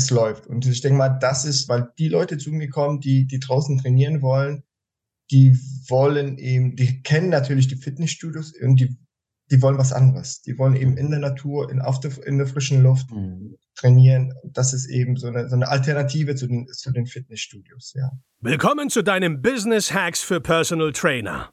es läuft. Und ich denke mal, das ist, weil die Leute zu mir kommen, die, die draußen trainieren wollen, die wollen eben, die kennen natürlich die Fitnessstudios und die, die wollen was anderes. Die wollen eben in der Natur, in, auf der, in der frischen Luft mhm. trainieren. Das ist eben so eine, so eine Alternative zu den, zu den Fitnessstudios, ja. Willkommen zu deinem Business Hacks für Personal Trainer.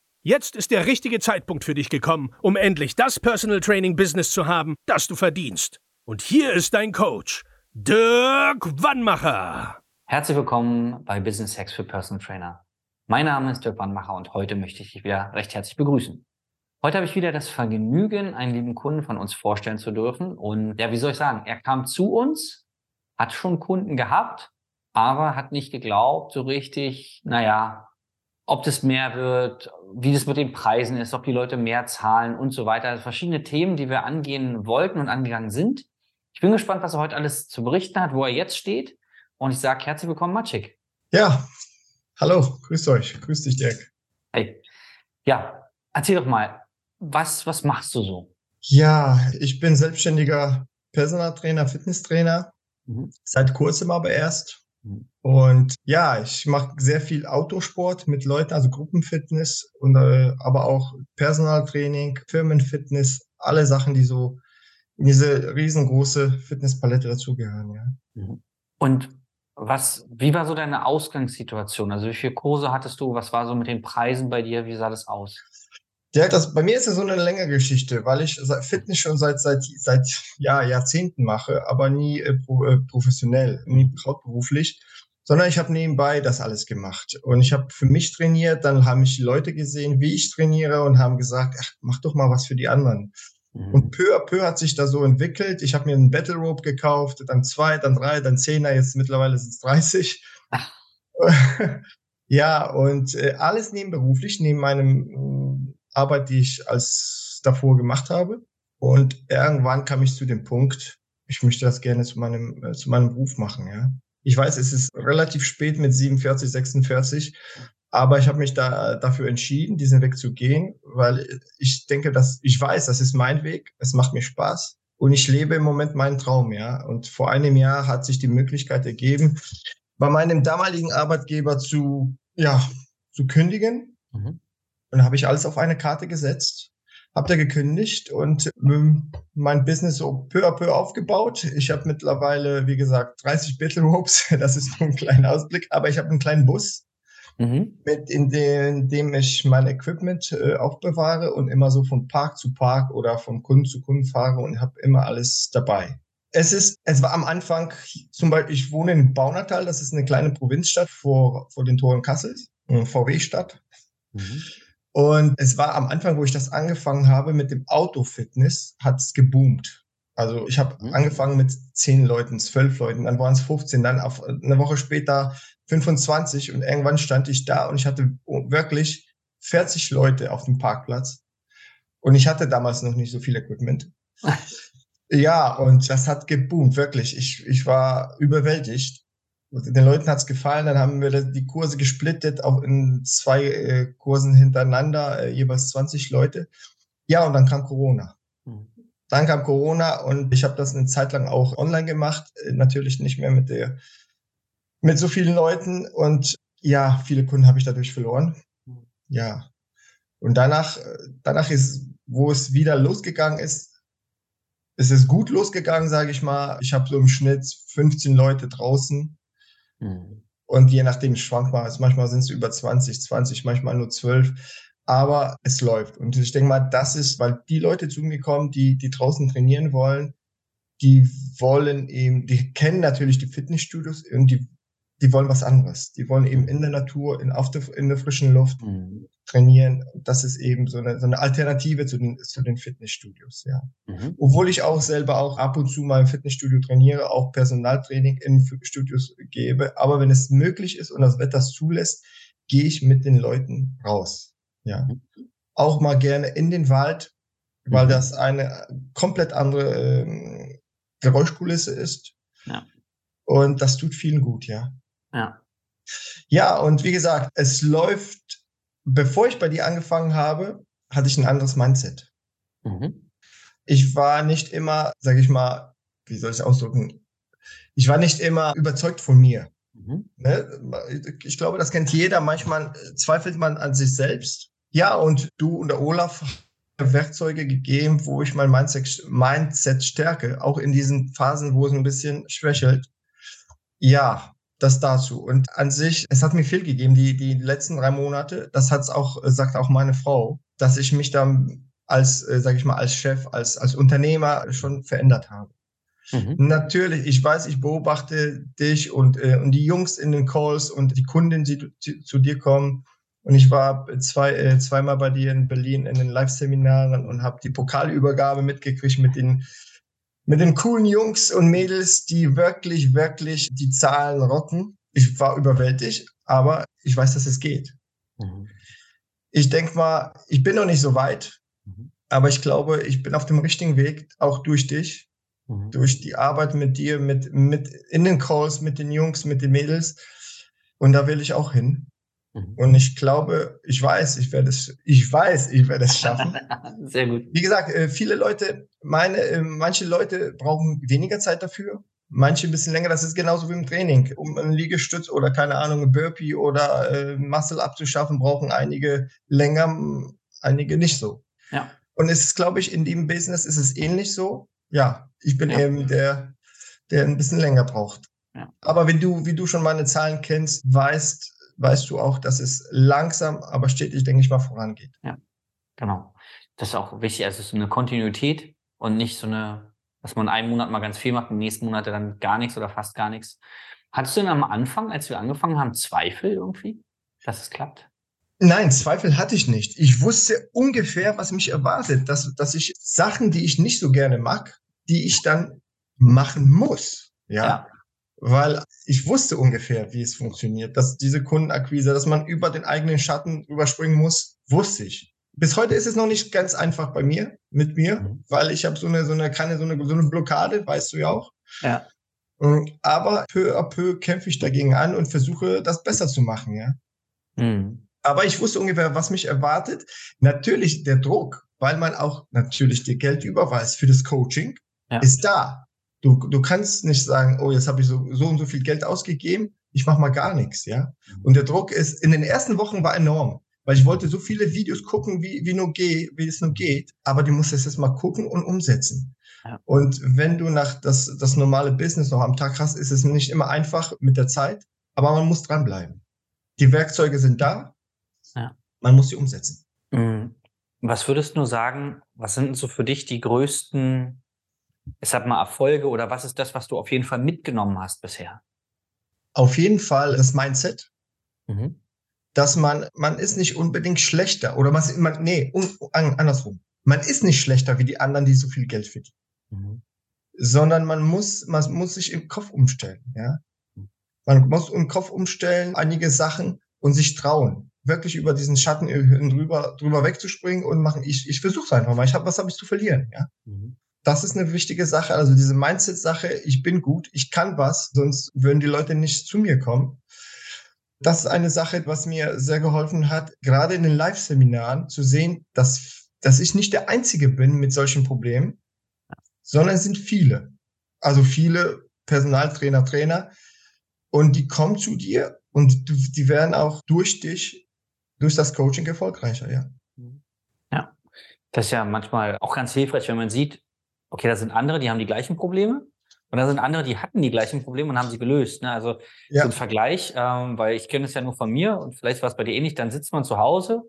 Jetzt ist der richtige Zeitpunkt für dich gekommen, um endlich das Personal Training Business zu haben, das du verdienst. Und hier ist dein Coach, Dirk Wannmacher. Herzlich willkommen bei Business Hacks für Personal Trainer. Mein Name ist Dirk Wannmacher und heute möchte ich dich wieder recht herzlich begrüßen. Heute habe ich wieder das Vergnügen, einen lieben Kunden von uns vorstellen zu dürfen. Und ja, wie soll ich sagen, er kam zu uns, hat schon Kunden gehabt, aber hat nicht geglaubt, so richtig, naja, ob das mehr wird, wie das mit den Preisen ist, ob die Leute mehr zahlen und so weiter. Also verschiedene Themen, die wir angehen wollten und angegangen sind. Ich bin gespannt, was er heute alles zu berichten hat, wo er jetzt steht. Und ich sage herzlich willkommen, Matschik. Ja, hallo, grüßt euch. Grüß dich, Dirk. Hey. Ja, erzähl doch mal, was, was machst du so? Ja, ich bin selbstständiger Personaltrainer, Fitnesstrainer. Mhm. Seit kurzem aber erst. Und ja, ich mache sehr viel Autosport mit Leuten, also Gruppenfitness und äh, aber auch Personaltraining, Firmenfitness, alle Sachen, die so in diese riesengroße Fitnesspalette dazugehören, ja. Mhm. Und was, wie war so deine Ausgangssituation? Also wie viele Kurse hattest du? Was war so mit den Preisen bei dir? Wie sah das aus? Ja, das, bei mir ist es so eine längere Geschichte, weil ich Fitness schon seit, seit, seit ja, Jahrzehnten mache, aber nie äh, äh, professionell, nie hauptberuflich, sondern ich habe nebenbei das alles gemacht. Und ich habe für mich trainiert, dann haben mich Leute gesehen, wie ich trainiere und haben gesagt, ach, mach doch mal was für die anderen. Mhm. Und peu à peu hat sich da so entwickelt. Ich habe mir einen Battle Rope gekauft, dann zwei, dann drei, dann zehner, jetzt mittlerweile sind es 30. ja, und äh, alles nebenberuflich, neben meinem Arbeit, die ich als davor gemacht habe. Und irgendwann kam ich zu dem Punkt, ich möchte das gerne zu meinem, äh, zu meinem Beruf machen, ja. Ich weiß, es ist relativ spät mit 47, 46, aber ich habe mich da dafür entschieden, diesen Weg zu gehen, weil ich denke, dass ich weiß, das ist mein Weg, es macht mir Spaß und ich lebe im Moment meinen Traum, ja. Und vor einem Jahr hat sich die Möglichkeit ergeben, bei meinem damaligen Arbeitgeber zu, ja, zu kündigen. Mhm. Und habe ich alles auf eine Karte gesetzt, habe da gekündigt und ähm, mein Business so peu à peu aufgebaut. Ich habe mittlerweile, wie gesagt, 30 Battle Ropes. Das ist nur ein kleiner Ausblick, aber ich habe einen kleinen Bus, mhm. mit in, den, in dem ich mein Equipment äh, aufbewahre und immer so von Park zu Park oder von Kunden zu Kunden fahre und habe immer alles dabei. Es ist, es war am Anfang, zum Beispiel, ich wohne in Baunatal, das ist eine kleine Provinzstadt vor, vor den Toren Kassels, VW-Stadt. Mhm. Und es war am Anfang, wo ich das angefangen habe mit dem Autofitness, hat es geboomt. Also ich habe mhm. angefangen mit zehn Leuten, zwölf Leuten, dann waren es 15, dann auf eine Woche später 25 und irgendwann stand ich da und ich hatte wirklich 40 Leute auf dem Parkplatz und ich hatte damals noch nicht so viel Equipment. ja, und das hat geboomt, wirklich. Ich, ich war überwältigt den Leuten hat's gefallen, dann haben wir die Kurse gesplittet auch in zwei äh, Kursen hintereinander, äh, jeweils 20 Leute. Ja, und dann kam Corona. Mhm. Dann kam Corona und ich habe das eine Zeit lang auch online gemacht, äh, natürlich nicht mehr mit der mit so vielen Leuten und ja, viele Kunden habe ich dadurch verloren. Mhm. Ja. Und danach äh, danach ist wo es wieder losgegangen ist, ist es gut losgegangen, sage ich mal. Ich habe so im Schnitt 15 Leute draußen Mhm. Und je nachdem schwankt man, manchmal sind es über 20, 20, manchmal nur 12. Aber es läuft. Und ich denke mal, das ist, weil die Leute zu mir kommen, die, die draußen trainieren wollen, die wollen eben, die kennen natürlich die Fitnessstudios und die, die wollen was anderes. Die wollen eben in der Natur, in, auf der, in der frischen Luft mhm. trainieren. Das ist eben so eine, so eine Alternative zu den, zu den Fitnessstudios, ja. Mhm. Obwohl ich auch selber auch ab und zu mal im Fitnessstudio trainiere, auch Personaltraining in Studios gebe. Aber wenn es möglich ist und das Wetter es zulässt, gehe ich mit den Leuten raus, ja. Mhm. Auch mal gerne in den Wald, weil mhm. das eine komplett andere ähm, Geräuschkulisse ist. Ja. Und das tut vielen gut, ja. Ja. Ja, und wie gesagt, es läuft, bevor ich bei dir angefangen habe, hatte ich ein anderes Mindset. Mhm. Ich war nicht immer, sage ich mal, wie soll ich es ausdrücken? Ich war nicht immer überzeugt von mir. Mhm. Ne? Ich glaube, das kennt jeder. Manchmal zweifelt man an sich selbst. Ja, und du und der Olaf Werkzeuge gegeben, wo ich mein Mindset, Mindset stärke, auch in diesen Phasen, wo es ein bisschen schwächelt. Ja, das dazu. Und an sich, es hat mir viel gegeben, die, die letzten drei Monate. Das hat es auch, sagt auch meine Frau, dass ich mich dann als, äh, sage ich mal, als Chef, als, als Unternehmer schon verändert habe. Mhm. Natürlich, ich weiß, ich beobachte dich und, äh, und die Jungs in den Calls und die Kunden, die, die zu dir kommen. Und ich war zwei, äh, zweimal bei dir in Berlin in den Live-Seminaren und habe die Pokalübergabe mitgekriegt mit den mit den coolen Jungs und Mädels, die wirklich, wirklich die Zahlen rocken. Ich war überwältigt, aber ich weiß, dass es geht. Mhm. Ich denke mal, ich bin noch nicht so weit, mhm. aber ich glaube, ich bin auf dem richtigen Weg, auch durch dich, mhm. durch die Arbeit mit dir, mit, mit in den Calls, mit den Jungs, mit den Mädels. Und da will ich auch hin. Mhm. Und ich glaube, ich weiß, ich werde es, ich weiß, ich werde es schaffen. Sehr gut. Wie gesagt, äh, viele Leute, meine, äh, manche Leute brauchen weniger Zeit dafür, manche ein bisschen länger. Das ist genauso wie im Training. Um einen Liegestütz oder keine Ahnung, ein Burpee oder äh, Muscle abzuschaffen, brauchen einige länger, einige nicht so. Ja. Und es ist, glaube ich, in dem Business ist es ähnlich so. Ja, ich bin ja. eben der, der ein bisschen länger braucht. Ja. Aber wenn du, wie du schon meine Zahlen kennst, weißt, weißt du auch, dass es langsam, aber stetig, denke ich mal, vorangeht. Ja, genau. Das ist auch wichtig. Also so eine Kontinuität und nicht so eine, dass man einen Monat mal ganz viel macht, im nächsten Monat dann gar nichts oder fast gar nichts. Hattest du denn am Anfang, als wir angefangen haben, Zweifel irgendwie, dass es klappt? Nein, Zweifel hatte ich nicht. Ich wusste ungefähr, was mich erwartet, dass, dass ich Sachen, die ich nicht so gerne mag, die ich dann machen muss. Ja. ja weil ich wusste ungefähr, wie es funktioniert, dass diese Kundenakquise, dass man über den eigenen Schatten überspringen muss, wusste ich. Bis heute ist es noch nicht ganz einfach bei mir, mit mir, mhm. weil ich habe so eine, so eine, keine, so eine, so eine Blockade, weißt du ja auch. Ja. Aber peu à peu kämpfe ich dagegen an und versuche, das besser zu machen, ja. Mhm. Aber ich wusste ungefähr, was mich erwartet. Natürlich der Druck, weil man auch natürlich dir Geld überweist für das Coaching, ja. ist da. Du, du kannst nicht sagen, oh, jetzt habe ich so, so und so viel Geld ausgegeben, ich mache mal gar nichts, ja. Mhm. Und der Druck ist, in den ersten Wochen war enorm, weil ich wollte so viele Videos gucken, wie, wie nur geht, wie es nur geht, aber du musst es jetzt mal gucken und umsetzen. Ja. Und wenn du nach das, das normale Business noch am Tag hast, ist es nicht immer einfach mit der Zeit, aber man muss dranbleiben. Die Werkzeuge sind da, ja. man muss sie umsetzen. Mhm. Was würdest du sagen, was sind so für dich die größten es hat mal Erfolge oder was ist das, was du auf jeden Fall mitgenommen hast bisher? Auf jeden Fall das Mindset. Mhm. Dass man, man ist nicht unbedingt schlechter oder man, man nee, un, andersrum. Man ist nicht schlechter wie die anderen, die so viel Geld verdienen. Mhm. Sondern man muss, man muss sich im Kopf umstellen, ja. Man muss im Kopf umstellen, einige Sachen und sich trauen, wirklich über diesen Schatten drüber, drüber wegzuspringen und machen. Ich, ich versuche es einfach mal. Ich hab, was habe ich zu verlieren, ja? Mhm das ist eine wichtige Sache. Also diese Mindset-Sache, ich bin gut, ich kann was, sonst würden die Leute nicht zu mir kommen. Das ist eine Sache, was mir sehr geholfen hat, gerade in den Live-Seminaren zu sehen, dass, dass ich nicht der Einzige bin mit solchen Problemen, sondern es sind viele. Also viele Personaltrainer, Trainer. Und die kommen zu dir und die werden auch durch dich, durch das Coaching erfolgreicher, ja. Ja, das ist ja manchmal auch ganz hilfreich, wenn man sieht, okay, da sind andere, die haben die gleichen Probleme. Und da sind andere, die hatten die gleichen Probleme und haben sie gelöst. Ne? Also ja. so ein Vergleich, ähm, weil ich kenne es ja nur von mir und vielleicht war es bei dir ähnlich, dann sitzt man zu Hause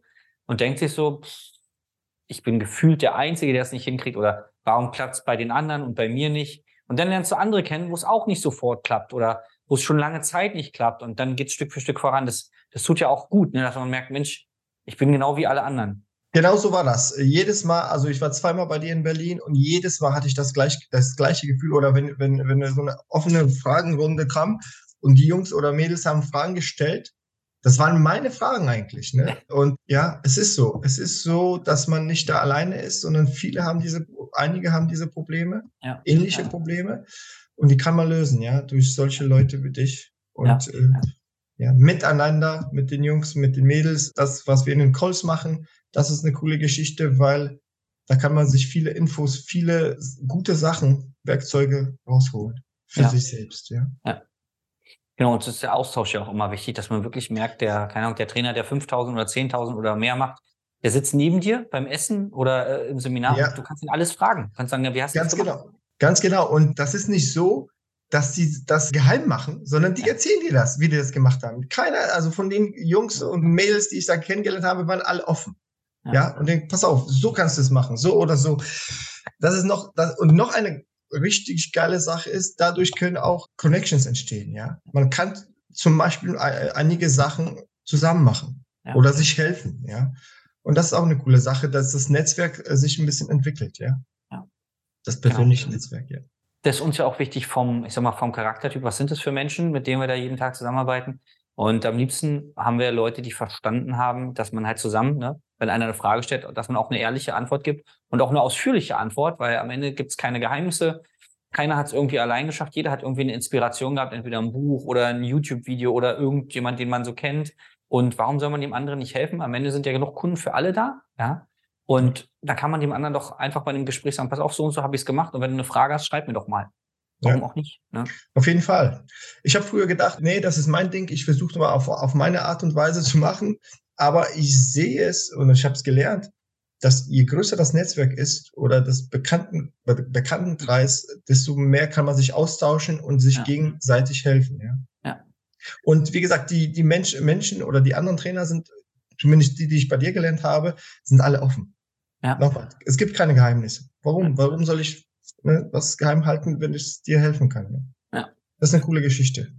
und denkt sich so, pff, ich bin gefühlt der Einzige, der es nicht hinkriegt oder warum klappt es bei den anderen und bei mir nicht? Und dann lernst du andere kennen, wo es auch nicht sofort klappt oder wo es schon lange Zeit nicht klappt und dann geht es Stück für Stück voran. Das, das tut ja auch gut, ne, dass man merkt, Mensch, ich bin genau wie alle anderen. Genau so war das. Jedes Mal, also ich war zweimal bei dir in Berlin und jedes Mal hatte ich das, gleich, das gleiche Gefühl. Oder wenn, wenn, wenn so eine offene Fragenrunde kam und die Jungs oder Mädels haben Fragen gestellt, das waren meine Fragen eigentlich. Ne? Und ja, es ist so. Es ist so, dass man nicht da alleine ist, sondern viele haben diese, einige haben diese Probleme, ja. ähnliche ja. Probleme. Und die kann man lösen, ja, durch solche Leute wie dich. Und ja. Äh, ja, miteinander, mit den Jungs, mit den Mädels, das, was wir in den Calls machen, das ist eine coole Geschichte, weil da kann man sich viele Infos, viele gute Sachen, Werkzeuge rausholen für ja. sich selbst, ja. ja. Genau, und es ist der Austausch ja auch immer wichtig, dass man wirklich merkt, der, keine Ahnung, der Trainer, der 5000 oder 10.000 oder mehr macht, der sitzt neben dir beim Essen oder äh, im Seminar ja. du kannst ihn alles fragen. Du kannst sagen, ja, wie hast du das gemacht? Genau. Ganz genau. Und das ist nicht so, dass sie das geheim machen, sondern die erzählen dir das, wie die das gemacht haben. Keiner, also von den Jungs und Mädels, die ich da kennengelernt habe, waren alle offen. Ja, ja und denken, pass auf, so kannst du es machen, so oder so. Das ist noch, das, und noch eine richtig geile Sache ist, dadurch können auch Connections entstehen, ja. Man kann zum Beispiel einige Sachen zusammen machen ja. oder sich helfen, ja. Und das ist auch eine coole Sache, dass das Netzwerk äh, sich ein bisschen entwickelt, ja. ja. Das persönliche genau. Netzwerk, ja. Das ist uns ja auch wichtig vom, ich sag mal, vom Charaktertyp. Was sind das für Menschen, mit denen wir da jeden Tag zusammenarbeiten? Und am liebsten haben wir Leute, die verstanden haben, dass man halt zusammen, ne, wenn einer eine Frage stellt, dass man auch eine ehrliche Antwort gibt und auch eine ausführliche Antwort, weil am Ende gibt es keine Geheimnisse. Keiner hat es irgendwie allein geschafft. Jeder hat irgendwie eine Inspiration gehabt, entweder ein Buch oder ein YouTube-Video oder irgendjemand, den man so kennt. Und warum soll man dem anderen nicht helfen? Am Ende sind ja genug Kunden für alle da, ja. Und da kann man dem anderen doch einfach bei dem Gespräch sagen, pass auf, so und so habe ich es gemacht. Und wenn du eine Frage hast, schreib mir doch mal. Warum ja. auch nicht? Ne? Auf jeden Fall. Ich habe früher gedacht, nee, das ist mein Ding. Ich versuche mal auf, auf meine Art und Weise zu machen. Aber ich sehe es und ich habe es gelernt, dass je größer das Netzwerk ist oder das Bekannten, Bekanntenkreis, desto mehr kann man sich austauschen und sich ja. gegenseitig helfen. Ja? ja. Und wie gesagt, die, die Mensch, Menschen oder die anderen Trainer sind, zumindest die, die ich bei dir gelernt habe, sind alle offen. Ja. Nochmal, es gibt keine Geheimnisse. Warum? Warum soll ich ne, was geheim halten, wenn ich dir helfen kann? Ne? Ja. Das ist eine coole Geschichte.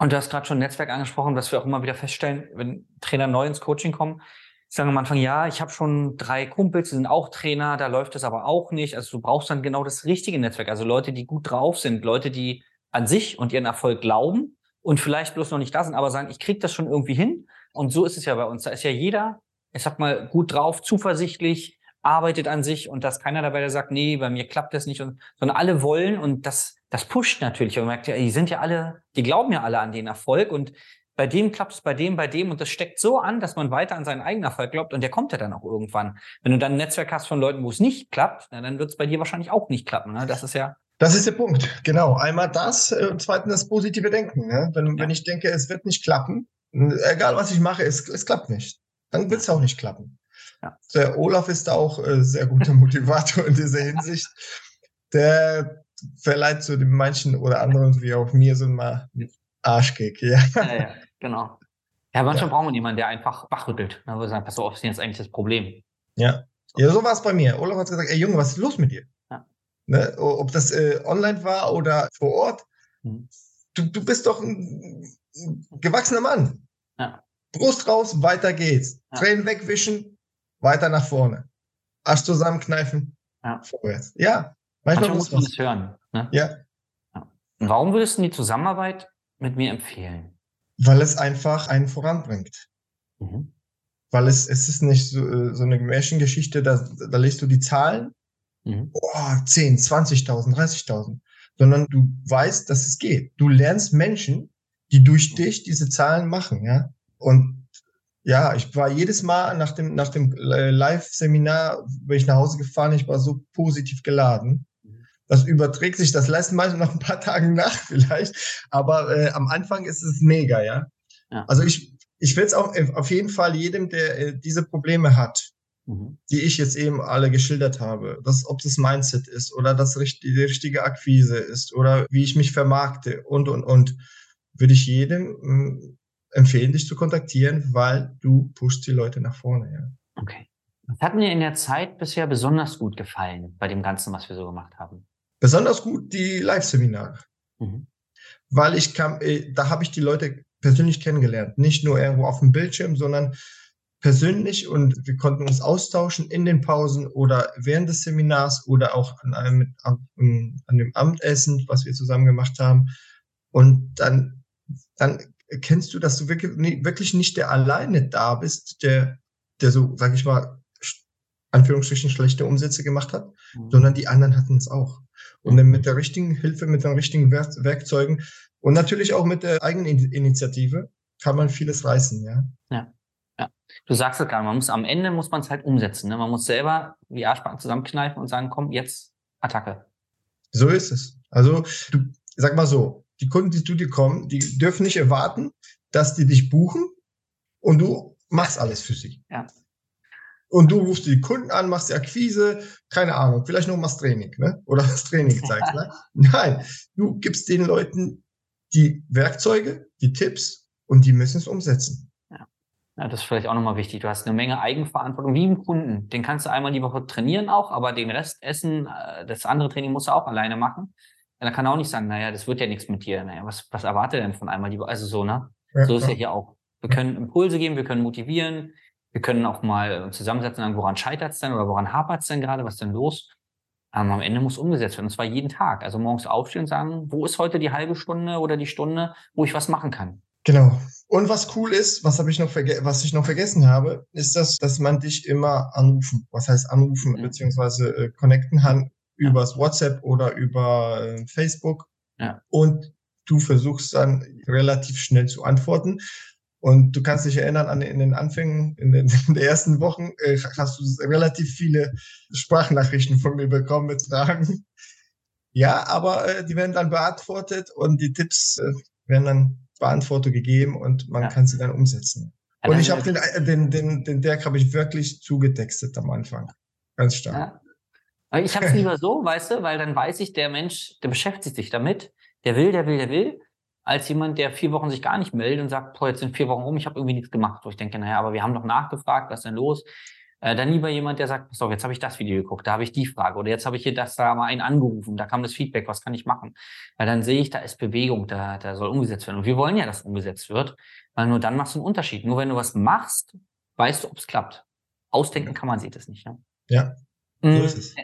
Und du hast gerade schon Netzwerk angesprochen, was wir auch immer wieder feststellen, wenn Trainer neu ins Coaching kommen, sagen am Anfang, ja, ich habe schon drei Kumpels, die sind auch Trainer, da läuft es aber auch nicht. Also du brauchst dann genau das richtige Netzwerk. Also Leute, die gut drauf sind, Leute, die an sich und ihren Erfolg glauben und vielleicht bloß noch nicht da sind, aber sagen, ich krieg das schon irgendwie hin. Und so ist es ja bei uns. Da ist ja jeder, ich sag mal, gut drauf, zuversichtlich, arbeitet an sich und dass keiner dabei der sagt, nee, bei mir klappt das nicht, und, sondern alle wollen und das, das pusht natürlich. Und man merkt ja, die sind ja alle, die glauben ja alle an den Erfolg und bei dem klappt es, bei dem, bei dem und das steckt so an, dass man weiter an seinen eigenen Erfolg glaubt und der kommt ja dann auch irgendwann. Wenn du dann ein Netzwerk hast von Leuten, wo es nicht klappt, dann wird es bei dir wahrscheinlich auch nicht klappen. Ne? Das ist ja das ist der Punkt, genau. Einmal das äh, und zweitens das positive Denken. Ne? Wenn, ja. wenn ich denke, es wird nicht klappen, egal was ich mache, es, es klappt nicht. Dann wird es auch nicht klappen. Ja. Der Olaf ist auch äh, sehr guter Motivator in dieser Hinsicht. Der verleiht zu den manchen oder anderen, wie auch mir, so mal Arschkick. Ja. ja, ja genau. Ja, manchmal ja. braucht man jemanden, der einfach wachrüttelt. Ne, wo sagen, pass auf, was ist jetzt eigentlich das Problem? Ja. Ja, so war es bei mir. Olaf hat gesagt, ey Junge, was ist los mit dir? Ja. Ne, ob das äh, online war oder vor Ort. Mhm. Du, du bist doch ein, gewachsener Mann. Ja. Brust raus, weiter geht's. Ja. Tränen wegwischen, weiter nach vorne. Arsch zusammenkneifen, vorwärts. Ja, manchmal, manchmal muss man es hören. Ne? Ja. warum würdest du die Zusammenarbeit mit mir empfehlen? Weil es einfach einen voranbringt. Mhm. Weil es, es ist nicht so, äh, so eine Märchengeschichte, da, da legst du die Zahlen, mhm. oh, 10, 20.000, 30.000, sondern du weißt, dass es geht. Du lernst Menschen, die durch dich diese Zahlen machen, ja. Und ja, ich war jedes Mal nach dem, nach dem äh, Live-Seminar, bin ich nach Hause gefahren, ich war so positiv geladen. Das überträgt sich das letzte Mal noch ein paar Tage nach vielleicht, aber äh, am Anfang ist es mega, ja. ja. Also ich, ich will es auch auf jeden Fall jedem, der äh, diese Probleme hat, mhm. die ich jetzt eben alle geschildert habe, dass, ob das Mindset ist oder das die richtige Akquise ist oder wie ich mich vermarkte und, und, und, würde ich jedem hm, empfehlen, dich zu kontaktieren, weil du pushst die Leute nach vorne. Ja. Okay. Was hat mir in der Zeit bisher besonders gut gefallen bei dem Ganzen, was wir so gemacht haben? Besonders gut die Live-Seminare. Mhm. weil ich kam, äh, da habe ich die Leute persönlich kennengelernt. Nicht nur irgendwo auf dem Bildschirm, sondern persönlich und wir konnten uns austauschen in den Pausen oder während des Seminars oder auch an einem an, an dem Abendessen, was wir zusammen gemacht haben. Und dann, dann erkennst du, dass du wirklich, wirklich nicht der alleine da bist, der, der so, sag ich mal, Anführungsstrichen schlechte Umsätze gemacht hat, mhm. sondern die anderen hatten es auch. Und dann mit der richtigen Hilfe, mit den richtigen Werk Werkzeugen und natürlich auch mit der eigenen Initiative kann man vieles reißen, ja. Ja. Ja, du sagst es gerade, man muss am Ende muss man es halt umsetzen. Ne? Man muss selber die Arschbacken zusammenkneifen und sagen, komm, jetzt Attacke. So ist es. Also, du, sag mal so, die Kunden, die zu dir kommen, die dürfen nicht erwarten, dass die dich buchen und du machst alles für sie. Ja. Und du rufst die Kunden an, machst die Akquise, keine Ahnung, vielleicht noch machst Training, ne? Oder das Training zeigst, ne? Nein, du gibst den Leuten die Werkzeuge, die Tipps und die müssen es umsetzen. Ja. ja das ist vielleicht auch nochmal wichtig. Du hast eine Menge Eigenverantwortung wie im Kunden. Den kannst du einmal die Woche trainieren auch, aber den Rest essen, äh, das andere Training musst du auch alleine machen. Und dann kann er auch nicht sagen, naja, das wird ja nichts mit dir. Naja, was, was erwartet er denn von einmal die Woche? Also so, ne? Ja, so ist ja hier auch. Wir können Impulse geben, wir können motivieren, wir können auch mal zusammensetzen, sagen, woran scheitert es denn oder woran hapert es denn gerade, was ist denn los? Ähm, am Ende muss umgesetzt werden, und zwar jeden Tag. Also morgens aufstehen und sagen, wo ist heute die halbe Stunde oder die Stunde, wo ich was machen kann? Genau. Und was cool ist, was habe ich noch was ich noch vergessen habe, ist das, dass man dich immer anrufen, was heißt anrufen, mhm. beziehungsweise äh, connecten kann ja. übers WhatsApp oder über äh, Facebook. Ja. Und du versuchst dann relativ schnell zu antworten. Und du kannst dich erinnern an in den Anfängen, in den, in den ersten Wochen äh, hast du relativ viele Sprachnachrichten von mir bekommen mit Fragen. Ja, aber äh, die werden dann beantwortet und die Tipps äh, werden dann Beantwortung gegeben und man ja. kann sie dann umsetzen. Ja, und ich habe den, äh, den, den, den Dirk habe ich wirklich zugetextet am Anfang. Ganz stark. Ja. Ich habe es lieber so, weißt du, weil dann weiß ich, der Mensch, der beschäftigt sich damit, der will, der will, der will als jemand, der vier Wochen sich gar nicht meldet und sagt, boah, jetzt sind vier Wochen rum, ich habe irgendwie nichts gemacht. Wo ich denke, naja, aber wir haben doch nachgefragt, was ist denn los? Äh, dann lieber jemand, der sagt, pass auf, jetzt habe ich das Video geguckt, da habe ich die Frage oder jetzt habe ich hier das da mal einen angerufen, da kam das Feedback, was kann ich machen? Weil dann sehe ich, da ist Bewegung, da, da soll umgesetzt werden. Und wir wollen ja, dass umgesetzt wird, weil nur dann machst du einen Unterschied. Nur wenn du was machst, weißt du, ob es klappt. Ausdenken kann man sich das nicht. Ne? Ja, so mm, ist es.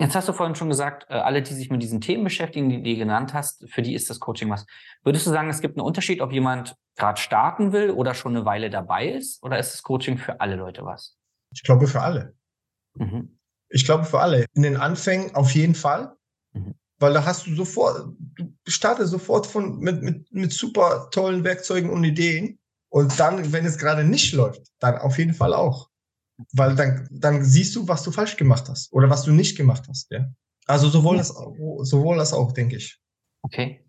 Jetzt hast du vorhin schon gesagt, äh, alle, die sich mit diesen Themen beschäftigen, die du genannt hast, für die ist das Coaching was. Würdest du sagen, es gibt einen Unterschied, ob jemand gerade starten will oder schon eine Weile dabei ist? Oder ist das Coaching für alle Leute was? Ich glaube für alle. Mhm. Ich glaube für alle. In den Anfängen auf jeden Fall. Mhm. Weil da hast du sofort, du startest sofort von, mit, mit, mit super tollen Werkzeugen und Ideen. Und dann, wenn es gerade nicht läuft, dann auf jeden Fall auch. Weil dann, dann siehst du, was du falsch gemacht hast oder was du nicht gemacht hast. Ja? Also sowohl, ja. das, sowohl das auch, denke ich. Okay.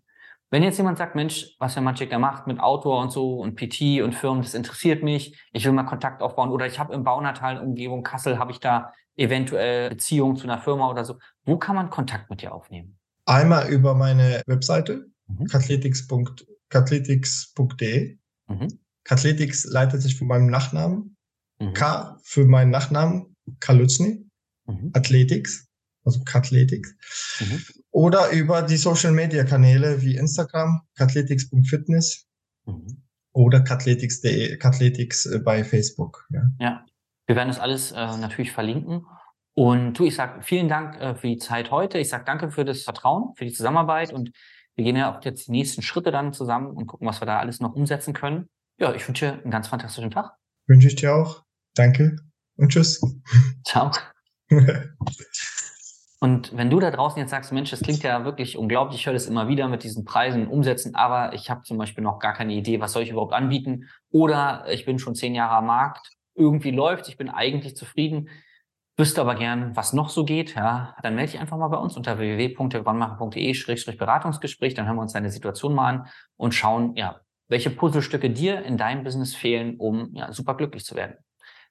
Wenn jetzt jemand sagt, Mensch, was der Magic da macht mit Autor und so und PT und Firmen, das interessiert mich, ich will mal Kontakt aufbauen oder ich habe im Baunatal Umgebung Kassel, habe ich da eventuell Beziehungen zu einer Firma oder so. Wo kann man Kontakt mit dir aufnehmen? Einmal über meine Webseite, mhm. cathletics.de. Mhm. Cathletics leitet sich von meinem Nachnamen Mhm. K für meinen Nachnamen, Kalutzny, mhm. Athletics, also Kathletics. Mhm. Oder über die Social Media Kanäle wie Instagram, kathletics.fitness mhm. oder kathletics.de, Kathletics äh, bei Facebook. Ja. ja, wir werden das alles äh, natürlich verlinken. Und du, ich sage vielen Dank äh, für die Zeit heute. Ich sage danke für das Vertrauen, für die Zusammenarbeit und wir gehen ja auch jetzt die nächsten Schritte dann zusammen und gucken, was wir da alles noch umsetzen können. Ja, ich wünsche dir einen ganz fantastischen Tag. Wünsche ich dir auch. Danke und tschüss. Ciao. Und wenn du da draußen jetzt sagst, Mensch, das klingt ja wirklich unglaublich, ich höre das immer wieder mit diesen Preisen umsetzen, aber ich habe zum Beispiel noch gar keine Idee, was soll ich überhaupt anbieten? Oder ich bin schon zehn Jahre am Markt, irgendwie läuft, ich bin eigentlich zufrieden, wüsste aber gern, was noch so geht, ja, dann melde dich einfach mal bei uns unter www.wannmacher.de-beratungsgespräch, dann hören wir uns deine Situation mal an und schauen, ja, welche Puzzlestücke dir in deinem Business fehlen, um ja, super glücklich zu werden.